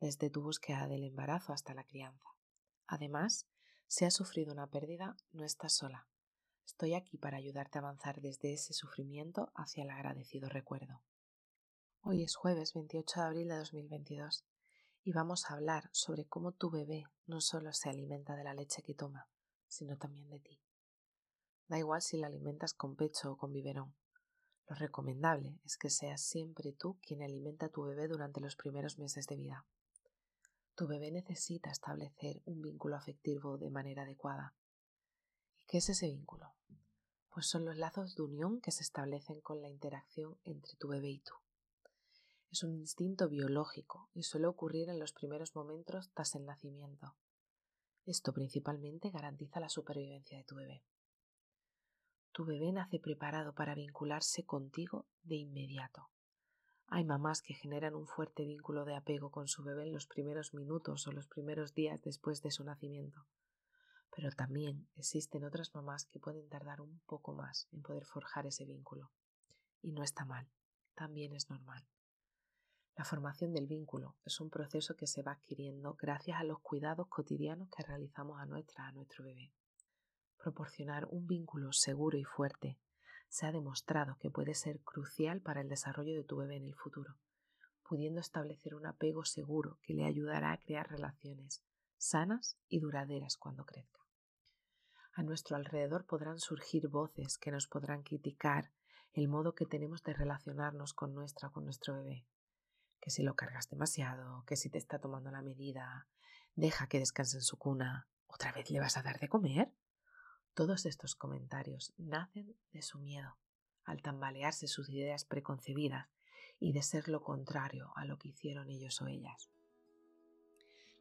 desde tu búsqueda del embarazo hasta la crianza. Además, si has sufrido una pérdida, no estás sola. Estoy aquí para ayudarte a avanzar desde ese sufrimiento hacia el agradecido recuerdo. Hoy es jueves 28 de abril de 2022 y vamos a hablar sobre cómo tu bebé no solo se alimenta de la leche que toma, sino también de ti. Da igual si la alimentas con pecho o con biberón. Lo recomendable es que seas siempre tú quien alimenta a tu bebé durante los primeros meses de vida. Tu bebé necesita establecer un vínculo afectivo de manera adecuada. ¿Y qué es ese vínculo? Pues son los lazos de unión que se establecen con la interacción entre tu bebé y tú. Es un instinto biológico y suele ocurrir en los primeros momentos tras el nacimiento. Esto principalmente garantiza la supervivencia de tu bebé. Tu bebé nace preparado para vincularse contigo de inmediato. Hay mamás que generan un fuerte vínculo de apego con su bebé en los primeros minutos o los primeros días después de su nacimiento. Pero también existen otras mamás que pueden tardar un poco más en poder forjar ese vínculo. Y no está mal, también es normal. La formación del vínculo es un proceso que se va adquiriendo gracias a los cuidados cotidianos que realizamos a nuestra, a nuestro bebé. Proporcionar un vínculo seguro y fuerte se ha demostrado que puede ser crucial para el desarrollo de tu bebé en el futuro, pudiendo establecer un apego seguro que le ayudará a crear relaciones sanas y duraderas cuando crezca. A nuestro alrededor podrán surgir voces que nos podrán criticar el modo que tenemos de relacionarnos con nuestra con nuestro bebé. Que si lo cargas demasiado, que si te está tomando la medida, deja que descanse en su cuna, ¿otra vez le vas a dar de comer? Todos estos comentarios nacen de su miedo, al tambalearse sus ideas preconcebidas y de ser lo contrario a lo que hicieron ellos o ellas.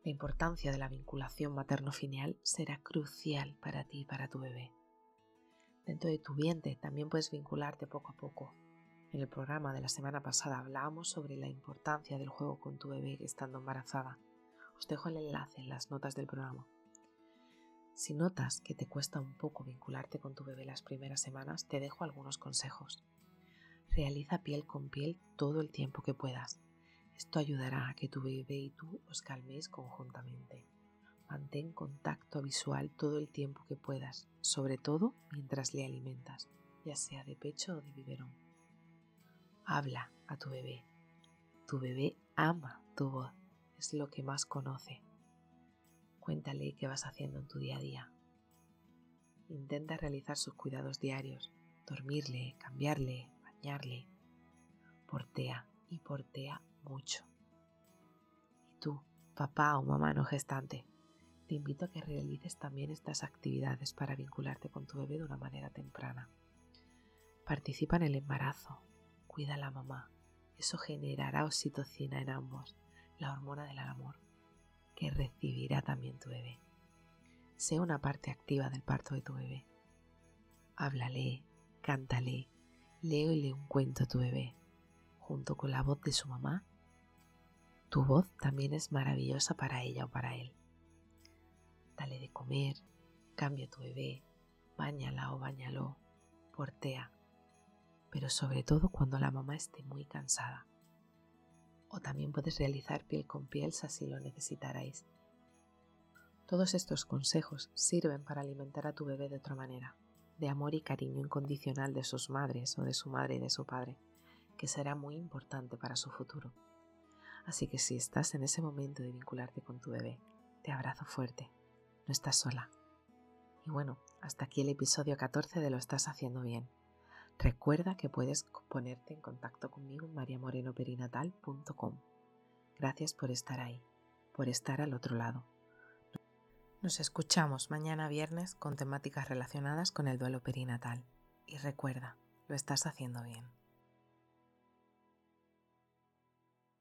La importancia de la vinculación materno-filial será crucial para ti y para tu bebé. Dentro de tu vientre también puedes vincularte poco a poco. En el programa de la semana pasada hablábamos sobre la importancia del juego con tu bebé estando embarazada. Os dejo el enlace en las notas del programa. Si notas que te cuesta un poco vincularte con tu bebé las primeras semanas, te dejo algunos consejos. Realiza piel con piel todo el tiempo que puedas. Esto ayudará a que tu bebé y tú os calméis conjuntamente. Mantén contacto visual todo el tiempo que puedas, sobre todo mientras le alimentas, ya sea de pecho o de biberón. Habla a tu bebé. Tu bebé ama tu voz, es lo que más conoce. Cuéntale qué vas haciendo en tu día a día. Intenta realizar sus cuidados diarios, dormirle, cambiarle, bañarle. Portea y portea mucho. Y tú, papá o mamá no gestante, te invito a que realices también estas actividades para vincularte con tu bebé de una manera temprana. Participa en el embarazo, cuida a la mamá. Eso generará oxitocina en ambos, la hormona del amor recibirá también tu bebé. Sé una parte activa del parto de tu bebé. Háblale, cántale, léele un cuento a tu bebé, junto con la voz de su mamá. Tu voz también es maravillosa para ella o para él. Dale de comer, cambia tu bebé, báñala o báñalo, portea, pero sobre todo cuando la mamá esté muy cansada o también puedes realizar piel con piel si así lo necesitarais. Todos estos consejos sirven para alimentar a tu bebé de otra manera, de amor y cariño incondicional de sus madres o de su madre y de su padre, que será muy importante para su futuro. Así que si estás en ese momento de vincularte con tu bebé, te abrazo fuerte, no estás sola. Y bueno, hasta aquí el episodio 14 de Lo estás haciendo bien. Recuerda que puedes ponerte en contacto conmigo en mariamorenoperinatal.com. Gracias por estar ahí, por estar al otro lado. Nos escuchamos mañana viernes con temáticas relacionadas con el duelo perinatal. Y recuerda, lo estás haciendo bien.